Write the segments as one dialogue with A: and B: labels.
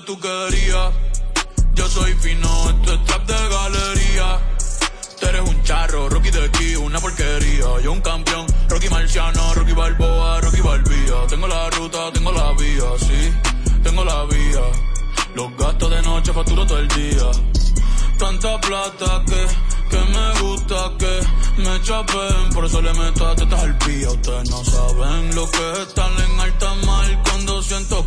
A: tú querías. Yo soy fino, esto es trap de galería. Tú eres un charro, Rocky de aquí, una porquería. Yo un campeón, Rocky Marciano, Rocky Balboa, Rocky Balbía. Tengo la ruta, tengo la vía, sí, tengo la vía. Los gastos de noche facturo todo el día. Tanta plata que, que me gusta que me chapen. Por eso le meto a tetas al pía. Ustedes no saben lo que es estar en alta mar cuando siento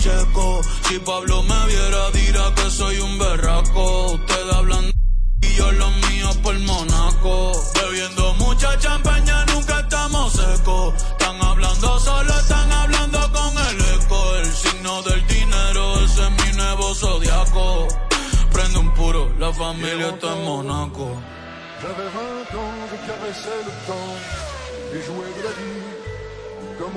A: llegó Checo. Si Pablo me viera, dirá que soy un berraco. Ustedes hablan y yo los míos por Monaco. Bebiendo mucha champaña, nunca estamos secos. Están hablando solo, están hablando con el eco. El signo del dinero, ese es mi nuevo zodiaco. Prende un puro, la familia está en Monaco.
B: J'avais 20 ans, de la vie comme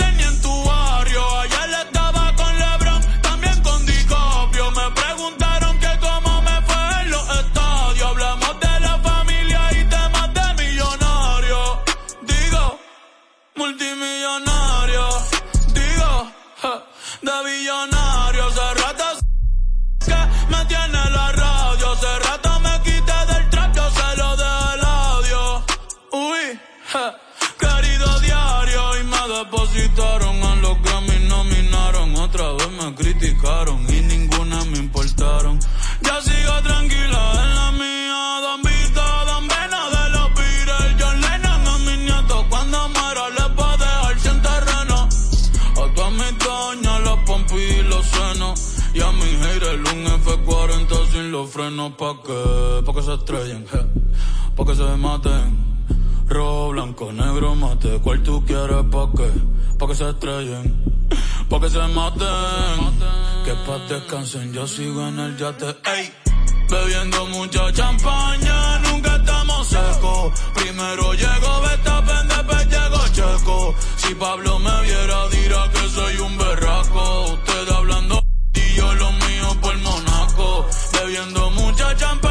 A: y ninguna me importaron. Ya sigo tranquila en la mía. Don Vito, Don Vena de los Beatles. John Lennon a mis nietos. Cuando muera les va a dejar sin terreno. A todas mis doñas, los pompis y los senos. Y a mi haters un F40 sin los frenos. ¿Pa' qué? Pa' que se estrellen, je. Pa' que se maten. Rojo, blanco, negro, mate. ¿Cuál tú quieres? ¿Pa' qué? Pa' que se estrellen. Pa' que se maten. Que pa' descansen, yo sigo en el yate. Ey. Bebiendo mucha champaña, nunca estamos secos. Primero llegó Betapen, después llegó Checo. Si Pablo me viera, dirá que soy un berraco. Usted hablando y yo lo mío por Monaco. Bebiendo mucha champaña,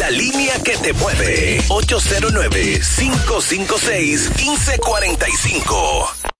C: La línea que te mueve. 809-556-1545.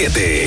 C: 100.7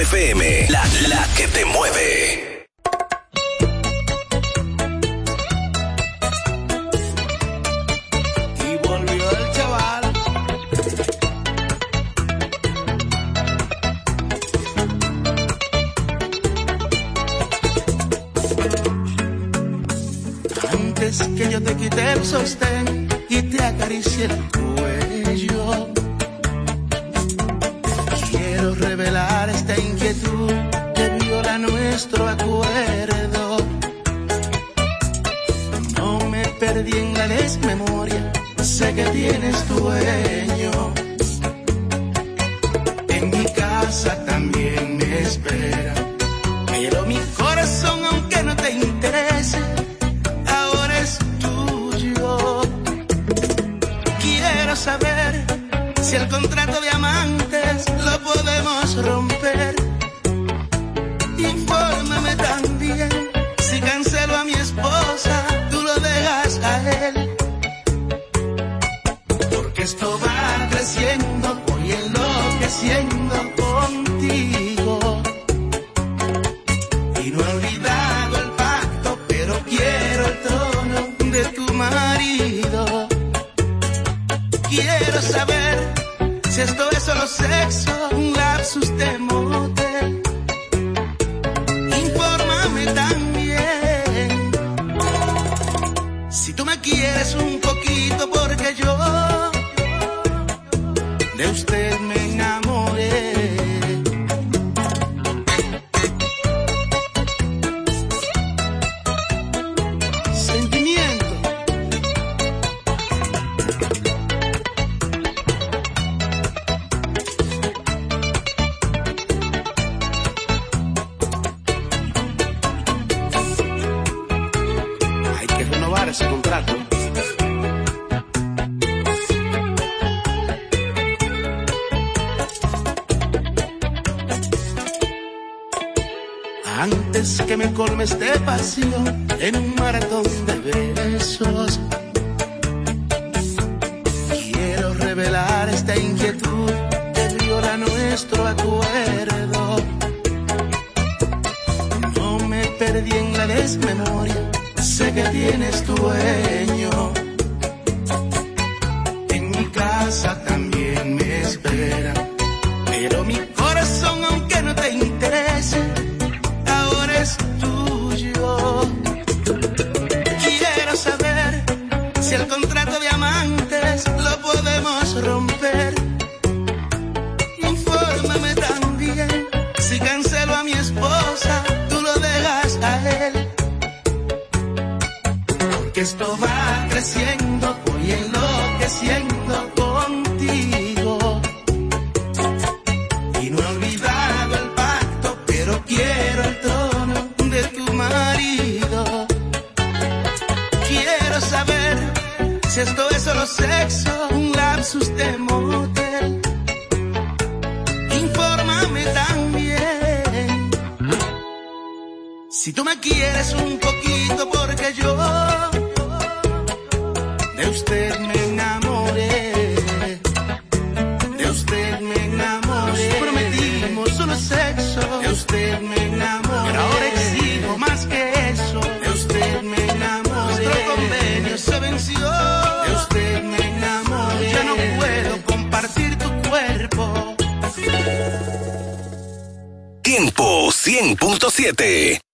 C: FM,
D: la,
C: la que te mueve.
E: el contrato de amantes lo podemos romper. Infórmame también si cancelo a mi esposa, tú lo dejas a él. Porque esto va creciendo, voy enloqueciendo. De usted me enamoré. Ahora exijo más que eso. De usted me enamoré. Nuestro convenio se venció. De usted me enamoré. Ya no puedo compartir tu cuerpo.
C: Tiempo 100.7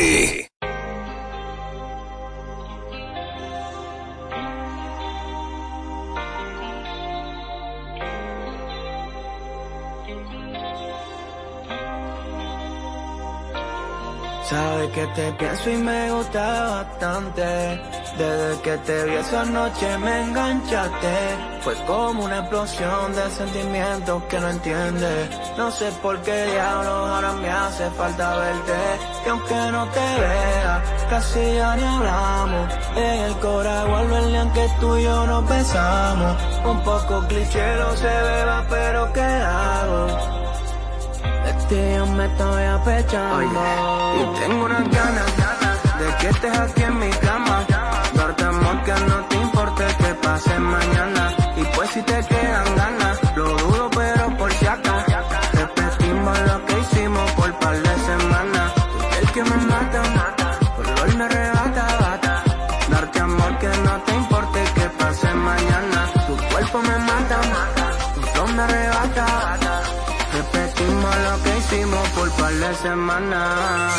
F: 100.7.
G: Que te pienso y me gusta bastante. Desde que te vi esa noche me enganchaste. Fue como una explosión de sentimientos que no entiendes. No sé por qué diablos ahora me hace falta verte. Y aunque no te vea, casi ya ni hablamos. En el cora el que tú y yo nos besamos. Un poco cliché, no se beba, pero ¿qué hago? Yo me estoy apechando. Y tengo unas ganas de que estés aquí en mi cama. Darte amor que no te importe que pase mañana. Y pues si te quedan ganas, lo dudo semanas.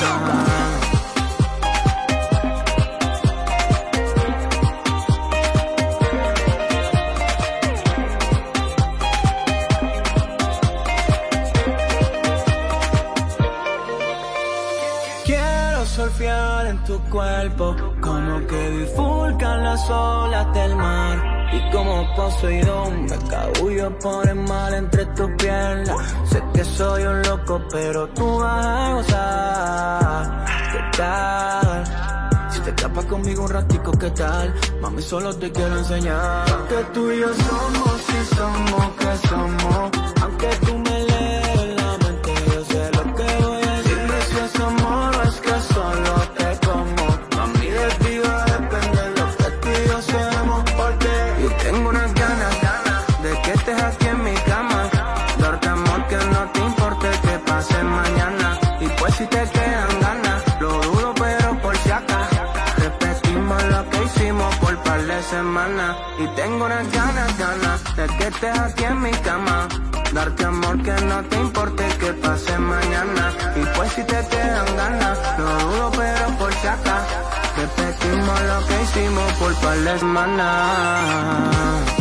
G: Quiero surfear en tu cuerpo, como que bifurcan las olas del mar. Y como Poseidón me cabullo por el mal entre tus piernas. Sé que soy un loco, pero tú vas a gozar. ¿Qué tal? Si te escapas conmigo un ratico, ¿qué tal? Mami, solo te quiero enseñar que tú y yo somos, si somos, que somos. Aunque tú me Y tengo unas ganas, ganas de que estés aquí en mi cama. Darte amor que no te importe que pase mañana. Y pues si te quedan ganas, lo dudo pero por si acá. Repetimos lo que hicimos por par semanas.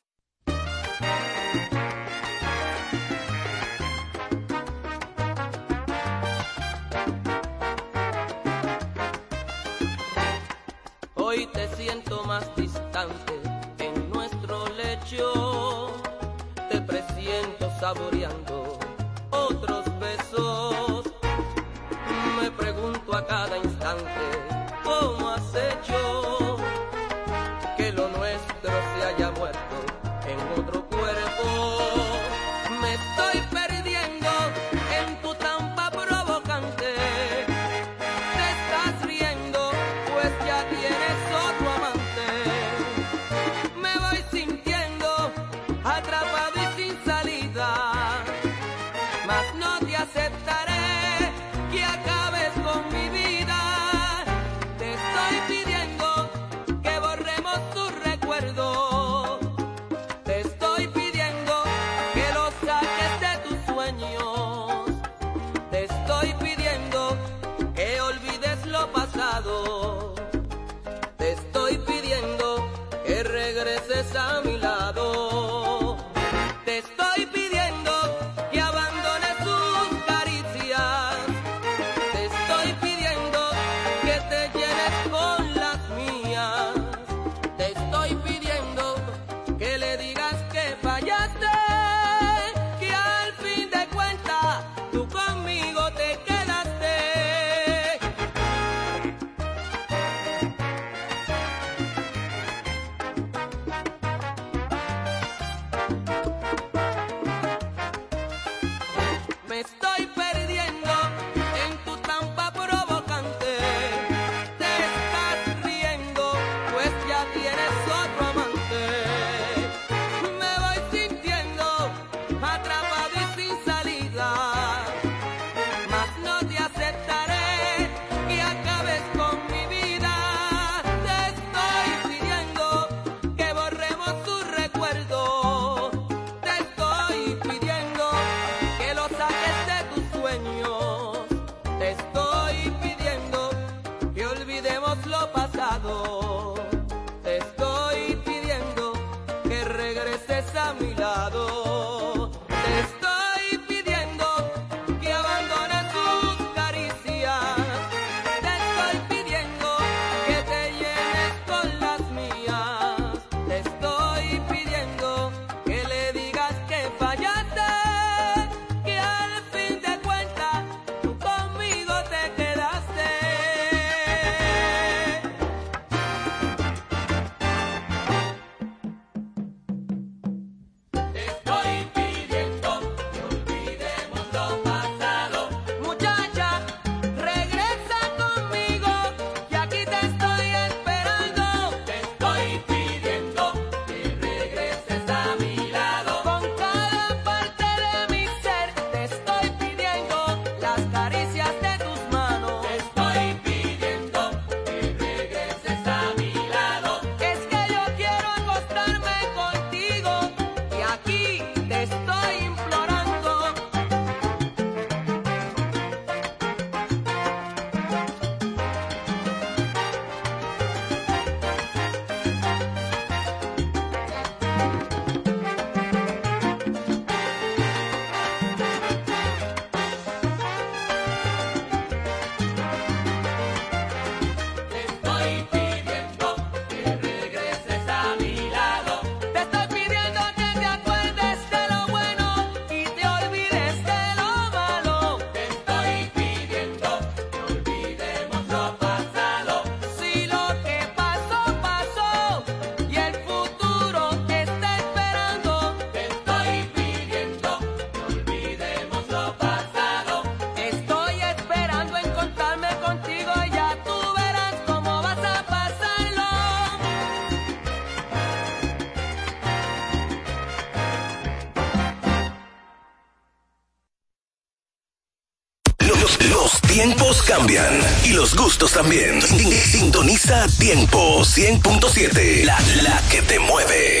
H: tiempos cambian y los gustos también. Sintoniza Tiempo 100.7, la, la que te mueve.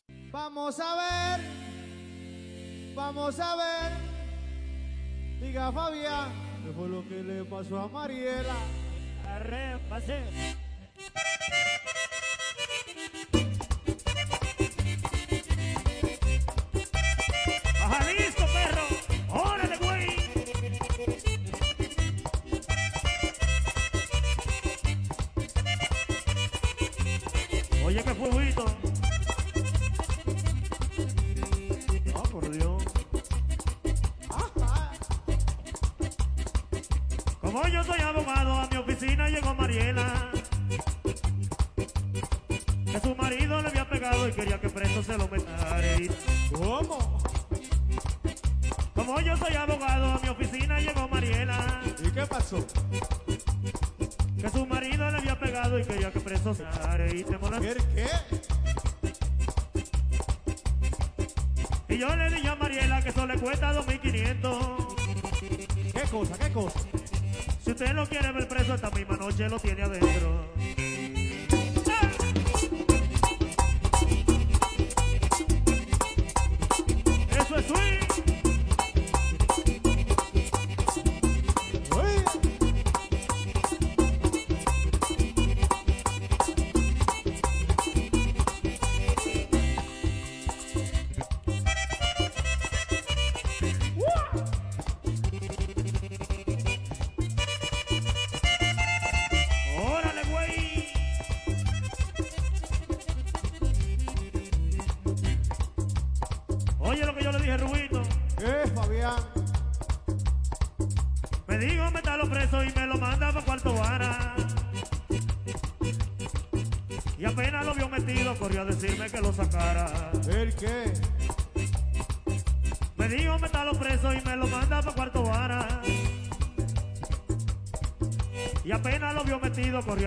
I: yo soy abogado, a mi oficina llegó Mariela. Que su marido le había pegado y quería que preso se lo metara.
J: ¿Cómo?
I: Como yo soy abogado, a mi oficina llegó Mariela.
J: ¿Y qué pasó?
I: Que su marido le había pegado y quería que preso se y te
J: qué?
I: Y yo le dije a Mariela que eso le cuesta 2.500.
J: ¿Qué cosa? ¿Qué cosa?
I: usted lo quiere ver preso, esta misma noche lo tiene adentro.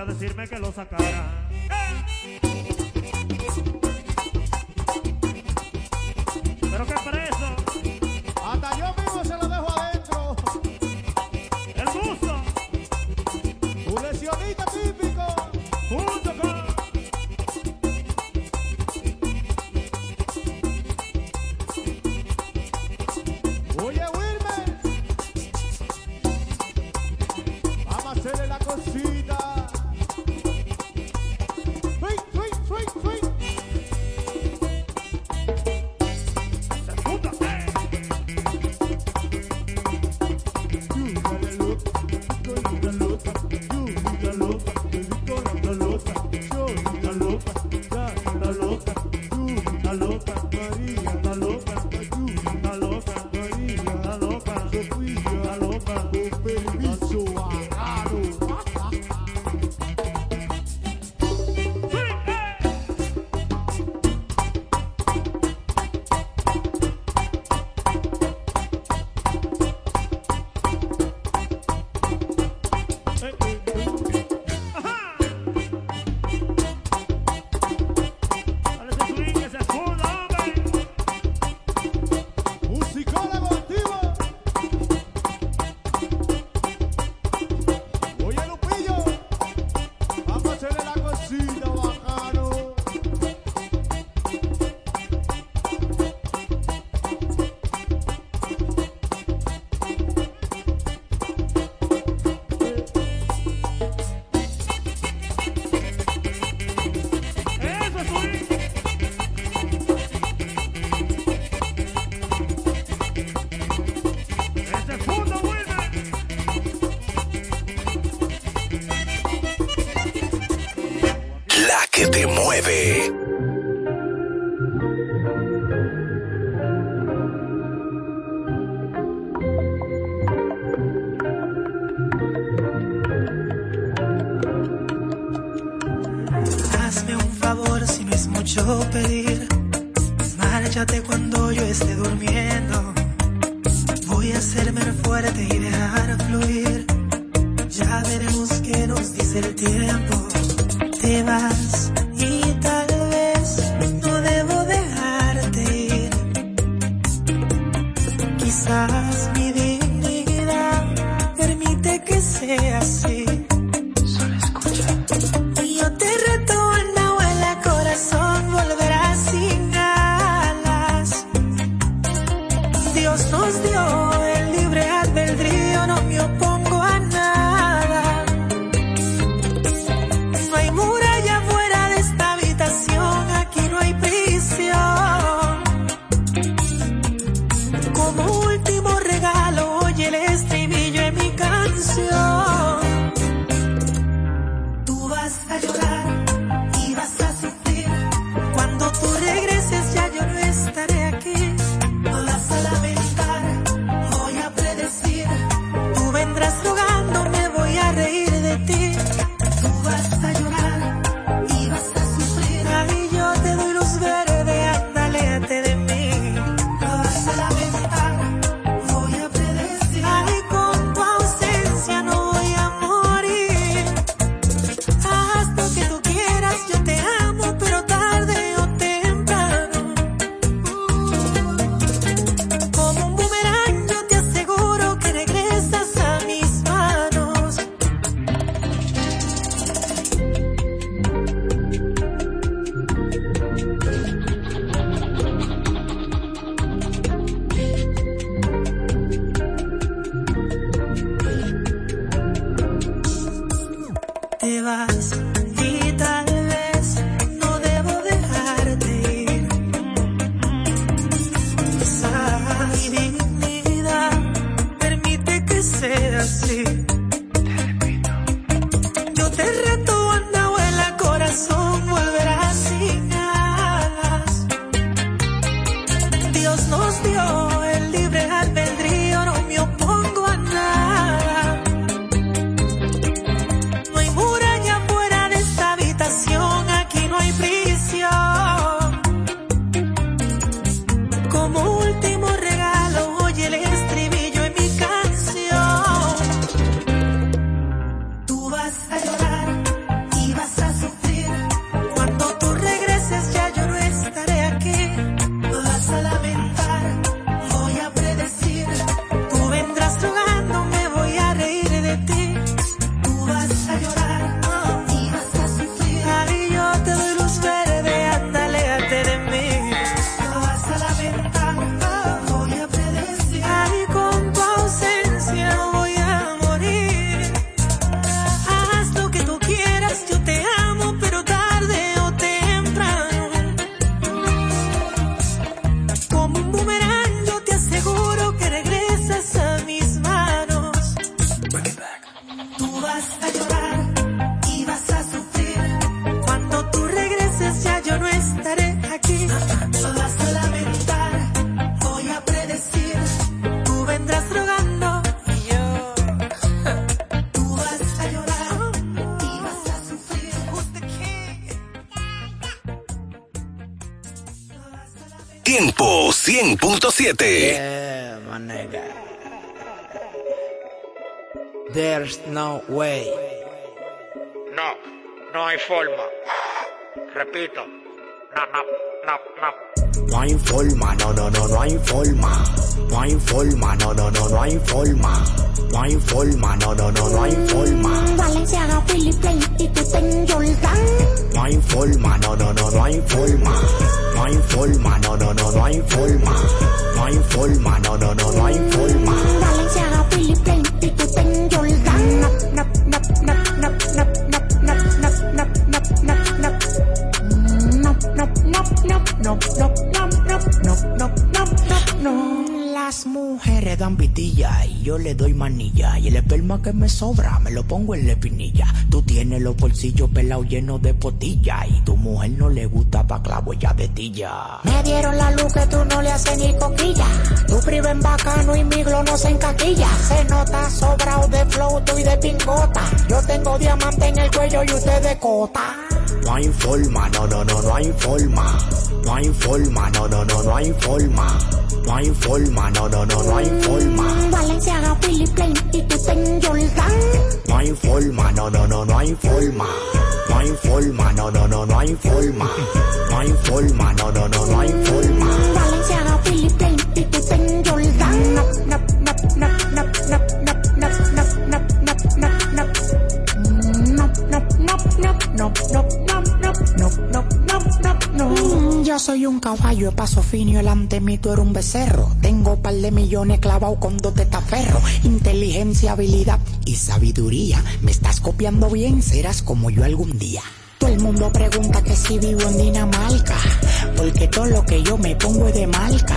I: Decirme que lo sacara.
C: 100.7.
K: Yeah, my nigga. There's no way.
L: No, no hay forma. Repito. No, no, no, no.
K: No hay forma, no, no, no, no hay forma. No hay forma, no, no, no, no hay forma. No hay forma, no, no, no, no hay forma. Pongo en la espinilla. Tú tienes los bolsillos pelados llenos de potilla. Y tu mujer no le gusta pa' clavo ella de tilla.
M: Me dieron la luz que tú no le haces ni coquilla. Tu primo en bacano y mi glow no se encaquilla. Se nota sobrado de flow, tú y de pincota. Yo tengo diamante en el cuello y usted de cota.
K: No hay forma, no, no, no, no hay forma. No hay forma, no, no, no, no hay forma. No hay forma, no, no, no, no hay forma.
M: Valenciaga, Philip Plain y tú ten Jordan.
K: No hay forma, no, no, no, no hay forma. No hay forma, no, no, no, no hay forma. No hay forma, no, no, no, no hay forma.
M: Valenciaga, Philip Plain y tú ten Jordan. Nap, nap, nap, nap, nap, nap, nap, nap, nap, nap, nap, nap, nap. Nap, nap, nap, nap, nap,
K: Yo soy un caballo paso fino delante mí tú eres un becerro. Tengo par de millones clavados con dos testaferros. Inteligencia, habilidad y sabiduría. Me estás copiando bien, serás como yo algún día.
M: Todo el mundo pregunta que si vivo en Dinamarca.
K: Porque todo lo que yo me pongo es de marca.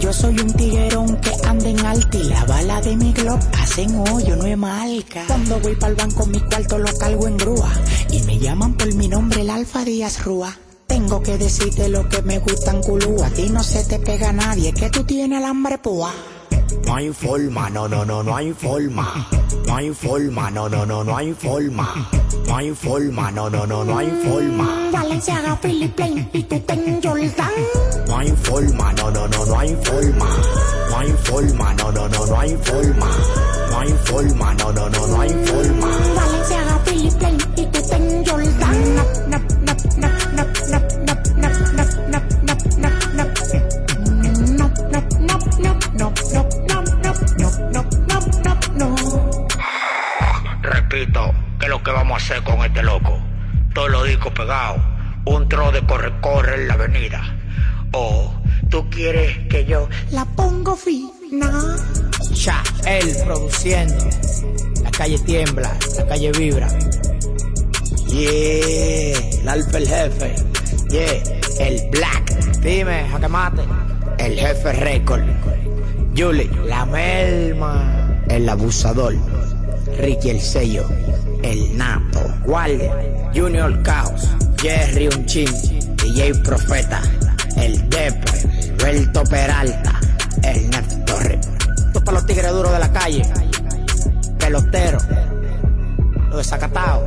M: Yo soy un tiguerón que anda en alta y la bala de mi glob
K: Hacen hoyo, no es marca.
M: Cuando voy para el banco mi cuarto lo cargo en grúa.
K: Y me llaman por mi nombre, el Alfa Díaz Rúa.
M: Tengo que decirte lo que me gustan culú. A ti no se te pega nadie, que tú tienes el hambre púa.
K: No hay forma, no, no, no, no hay forma. No hay forma, no, no, no, no hay forma. No hay forma, no, no, no, no hay forma.
M: Valenciaga, Philip Plain y tú ten Jordan.
K: No hay forma, no, no, no, no hay forma. No hay forma, no, no, no, no hay forma. No hay forma, no, no, no, no hay forma.
M: Valenciaga, Philip Plain y tú ten Jordan.
L: Vamos a hacer con este loco? Todos los discos pegados, un tro de corre-corre en la avenida. O tú quieres que yo
M: La pongo fina.
K: Ya, él produciendo. La calle tiembla, la calle vibra. Yeah, el alfa el jefe. Yeah, el black. Dime, jaque mate. El jefe récord. Julie, la melma. El abusador. Ricky el sello. El nato. Guardia. Junior Caos. Jerry Unchin. DJ Profeta. El Depre. Belto Peralta. El Nat Torre. Esto es para los tigres duros de la calle. Pelotero. Los desacatados.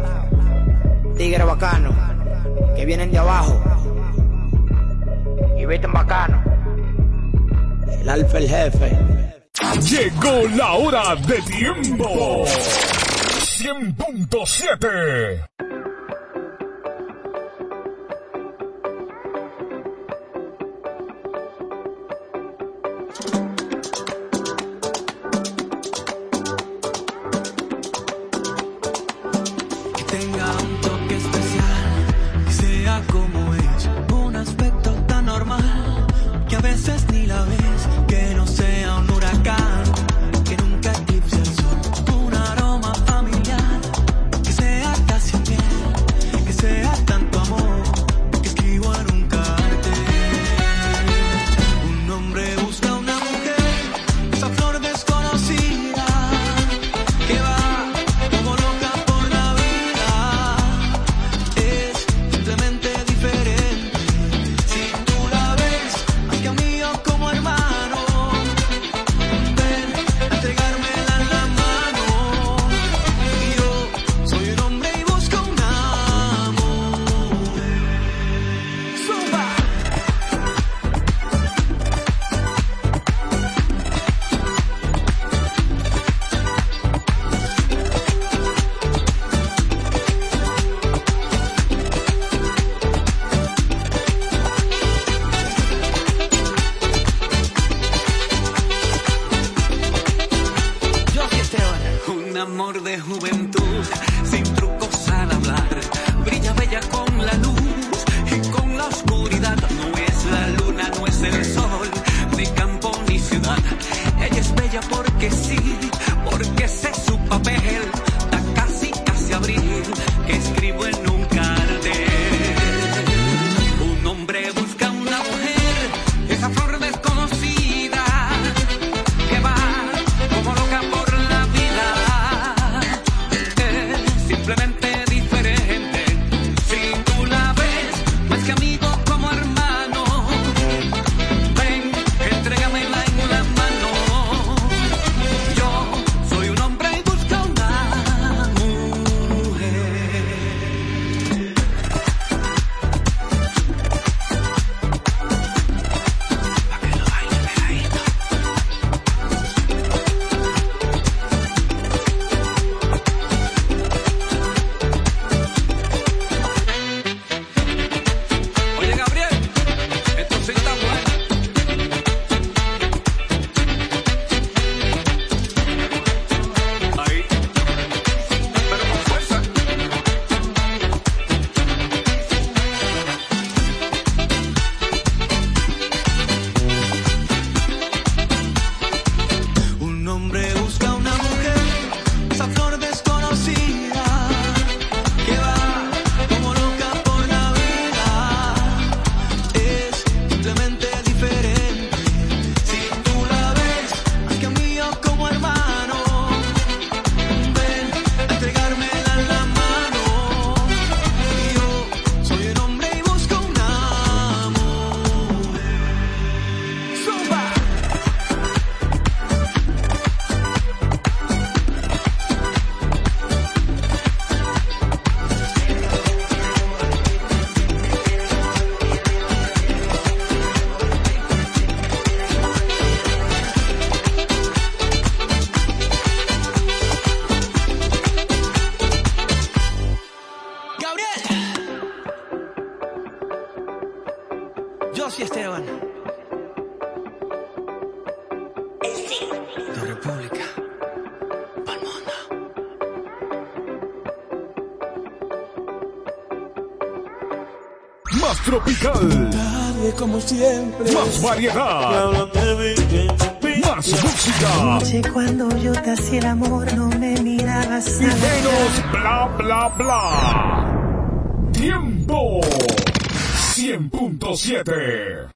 K: Tigres bacanos. Que vienen de abajo. Y visten bacano. El alfa el jefe.
N: Llegó la hora de tiempo. 100.7.
E: Más variedad. Más música.
O: Noche el amor, no me mirabas.
E: Y menos bla bla bla. Tiempo 100.7.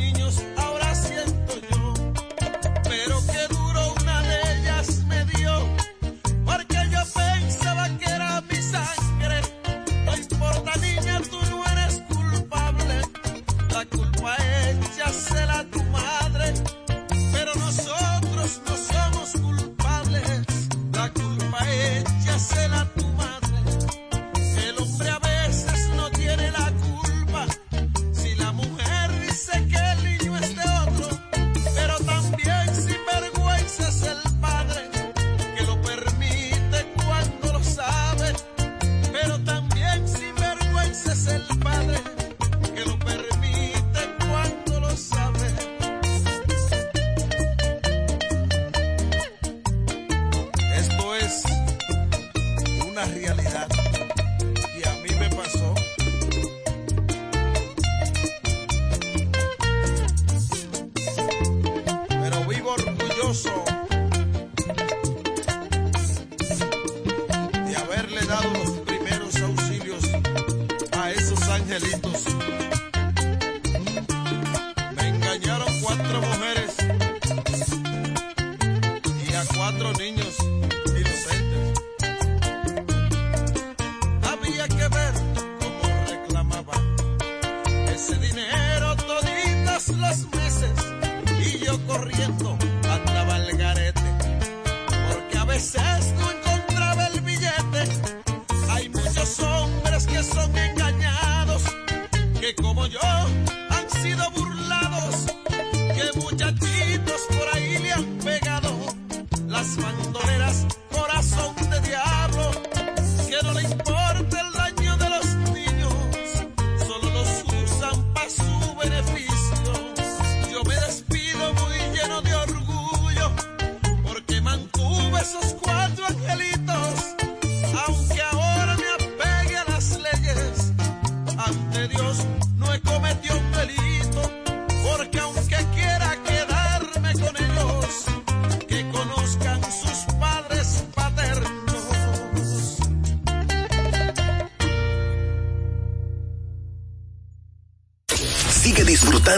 F: niños ahora sienten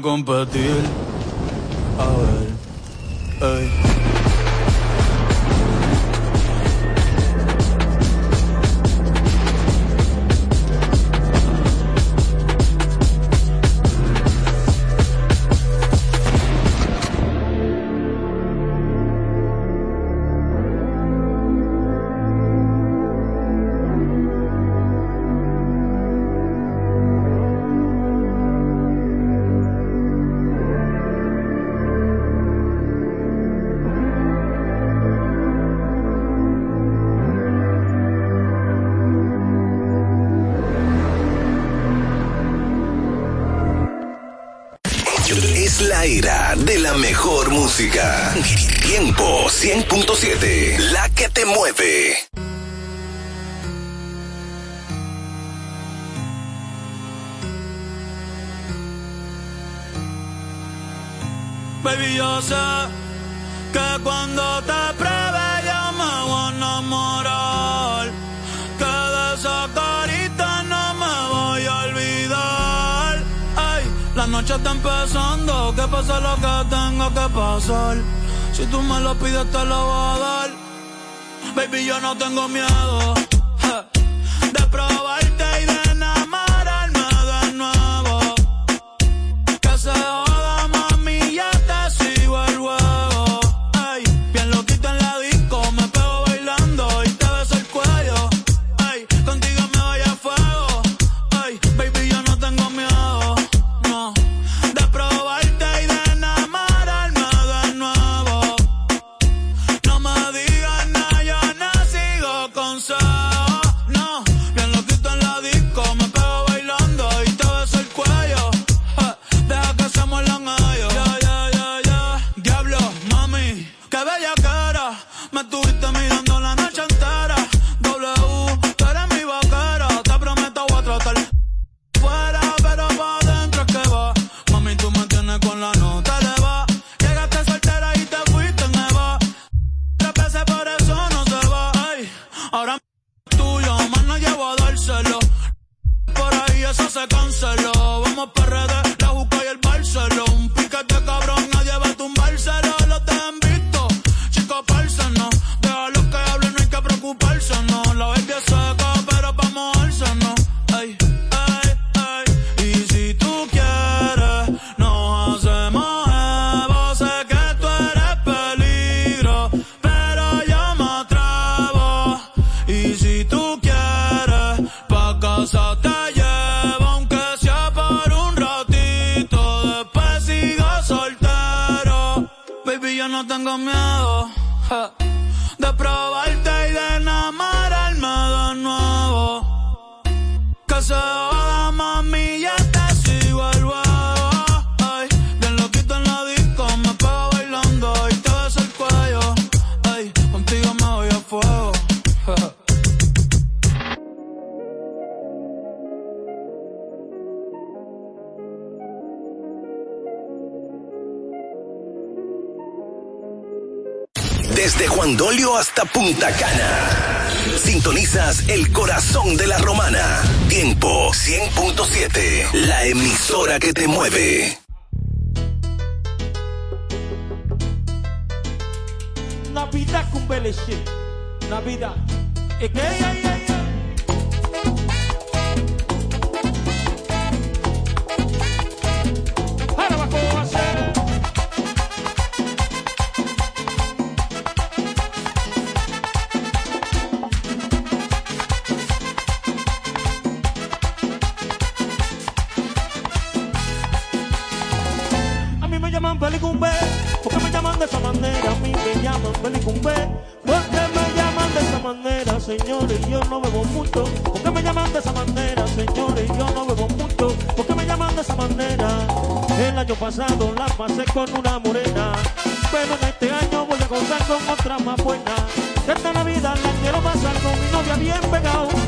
A: competir.
C: era de la mejor música. Tiempo 100.7, la que te mueve.
A: Baby, yo sé que cuando te noche está empezando, que pasa lo que tenga que pasar. Si tú me lo pides, te lo voy a dar. Baby, yo no tengo miedo.
C: Desde Juan Dolio hasta Punta Cana. Sintonizas el corazón de la romana. Tiempo 100.7. La emisora que te mueve.
I: Navidad con Navidad. Qué hay? pasé con una morena, pero en este año voy a gozar con otra más buena. Esta Navidad la quiero pasar con mi novia bien pegado.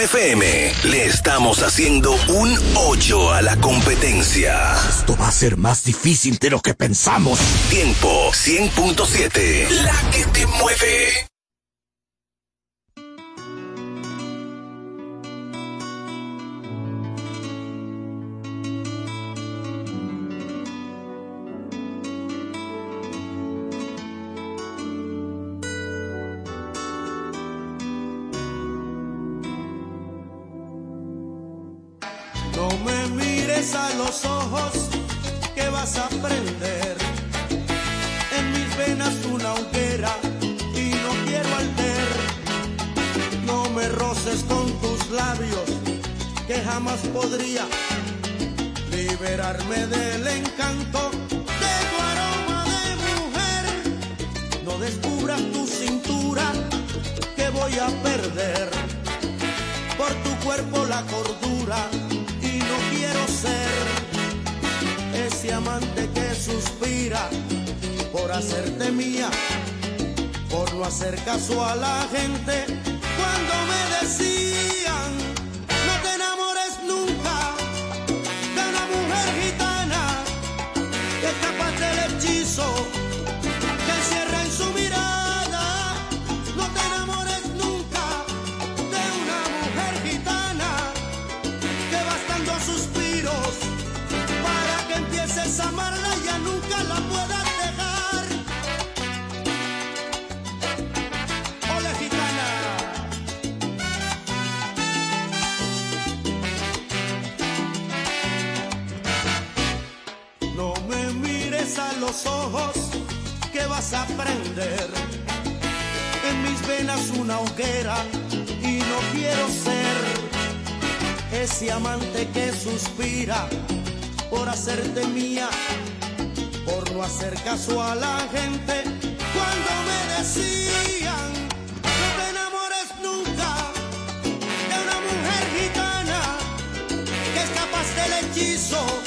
E: FM le estamos haciendo un 8 a la competencia.
P: Esto va a ser más difícil de lo que pensamos.
E: Tiempo 100.7. La que te mueve.
Q: amante que suspira por hacerte mía, por no hacer caso a la gente cuando me decían no te enamores nunca de una mujer gitana que es capaz del hechizo.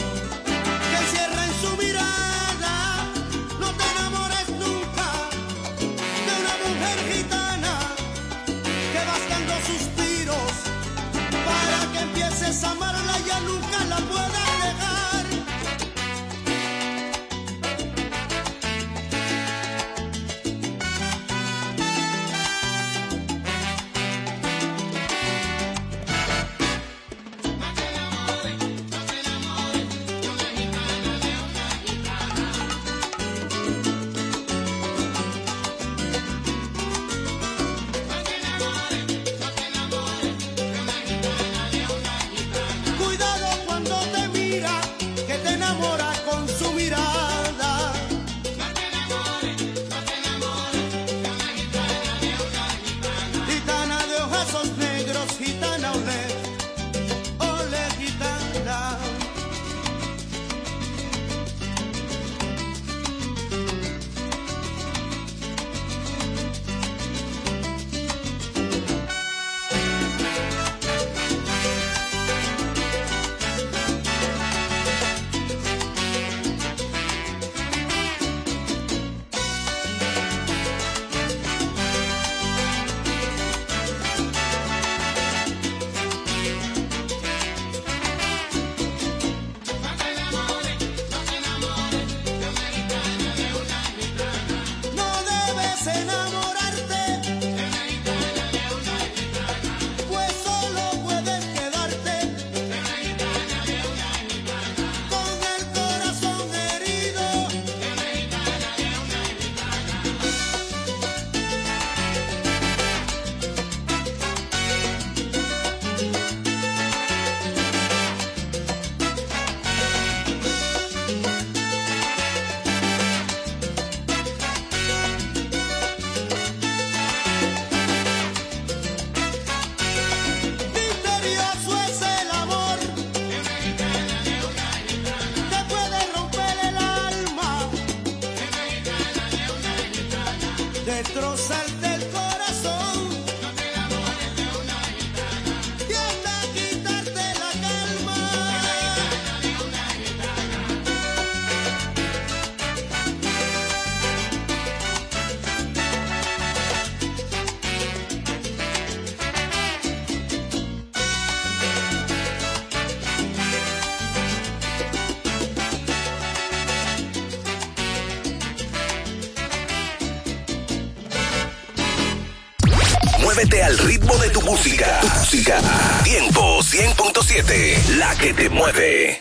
Q: De
C: tu música. Tu música. Tiempo 100.7. La que te mueve.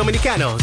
R: Dominicanos.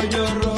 S: El pollo Rodríguez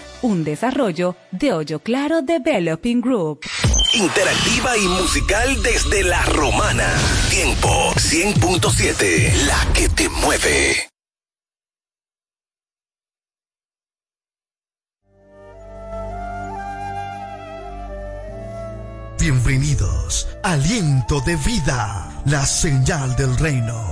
T: un desarrollo de Hoyo Claro Developing Group.
C: Interactiva y musical desde La Romana. Tiempo 100.7, la que te mueve.
U: Bienvenidos, aliento de vida, la señal del reino.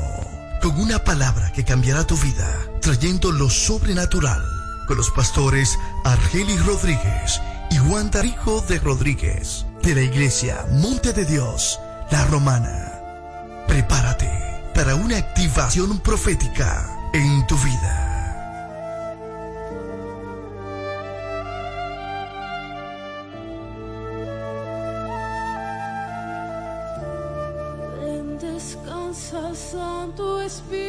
U: Con una palabra que cambiará tu vida, trayendo lo sobrenatural. Con los pastores Argelis Rodríguez y Juan Tarijo de Rodríguez, de la iglesia Monte de Dios, La Romana. Prepárate para una activación profética en tu vida.
H: Santo Espíritu.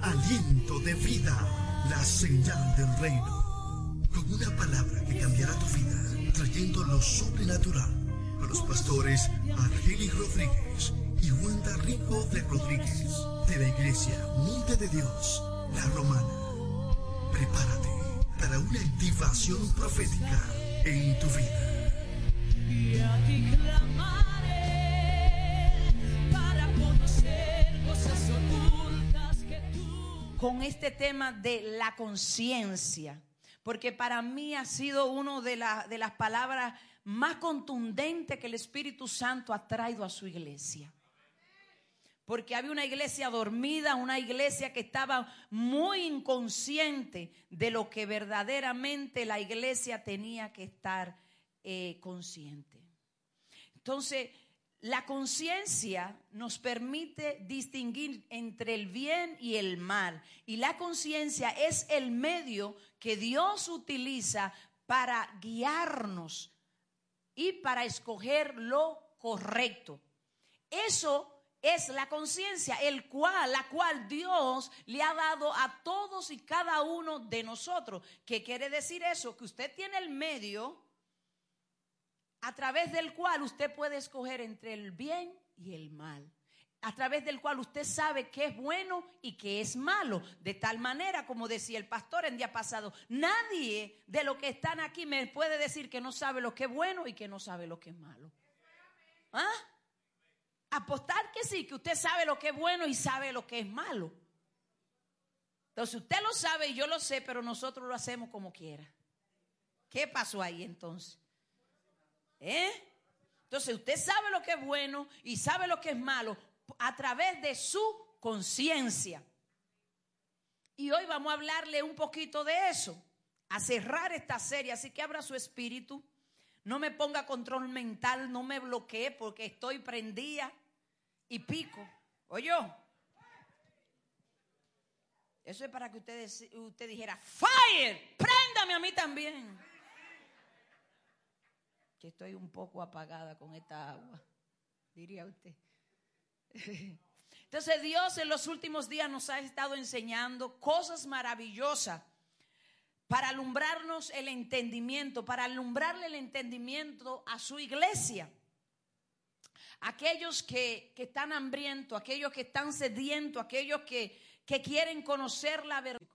U: A Aliento de Vida, la señal del reino. Con una palabra que cambiará tu vida, trayendo lo sobrenatural. Con los pastores Argelis Rodríguez y Wanda Rico de Rodríguez, de la iglesia Monte de Dios, la Romana. Prepárate para una activación profética en tu vida.
H: Y a ti
V: con este tema de la conciencia, porque para mí ha sido una de, de las palabras más contundentes que el Espíritu Santo ha traído a su iglesia. Porque había una iglesia dormida, una iglesia que estaba muy inconsciente de lo que verdaderamente la iglesia tenía que estar eh, consciente. Entonces, la conciencia nos permite distinguir entre el bien y el mal. Y la conciencia es el medio que Dios utiliza para guiarnos y para escoger lo correcto. Eso es la conciencia, el cual, la cual Dios le ha dado a todos y cada uno de nosotros. ¿Qué quiere decir eso? Que usted tiene el medio a través del cual usted puede escoger entre el bien y el mal. A través del cual usted sabe qué es bueno y qué es malo. De tal manera, como decía el pastor en día pasado, nadie de los que están aquí me puede decir que no sabe lo que es bueno y que no sabe lo que es malo. ¿Ah? Apostar que sí, que usted sabe lo que es bueno y sabe lo que es malo. Entonces usted lo sabe y yo lo sé, pero nosotros lo hacemos como quiera. ¿Qué pasó ahí entonces? ¿Eh? Entonces usted sabe lo que es bueno y sabe lo que es malo a través de su conciencia. Y hoy vamos a hablarle un poquito de eso, a cerrar esta serie. Así que abra su espíritu, no me ponga control mental, no me bloquee porque estoy prendida y pico. ¿Oyó? Eso es para que usted, usted dijera, fire, préndame a mí también. Que estoy un poco apagada con esta agua, diría usted. Entonces Dios en los últimos días nos ha estado enseñando cosas maravillosas para alumbrarnos el entendimiento, para alumbrarle el entendimiento a su iglesia. Aquellos que, que están hambrientos, aquellos que están sedientos, aquellos que, que quieren conocer la verdad.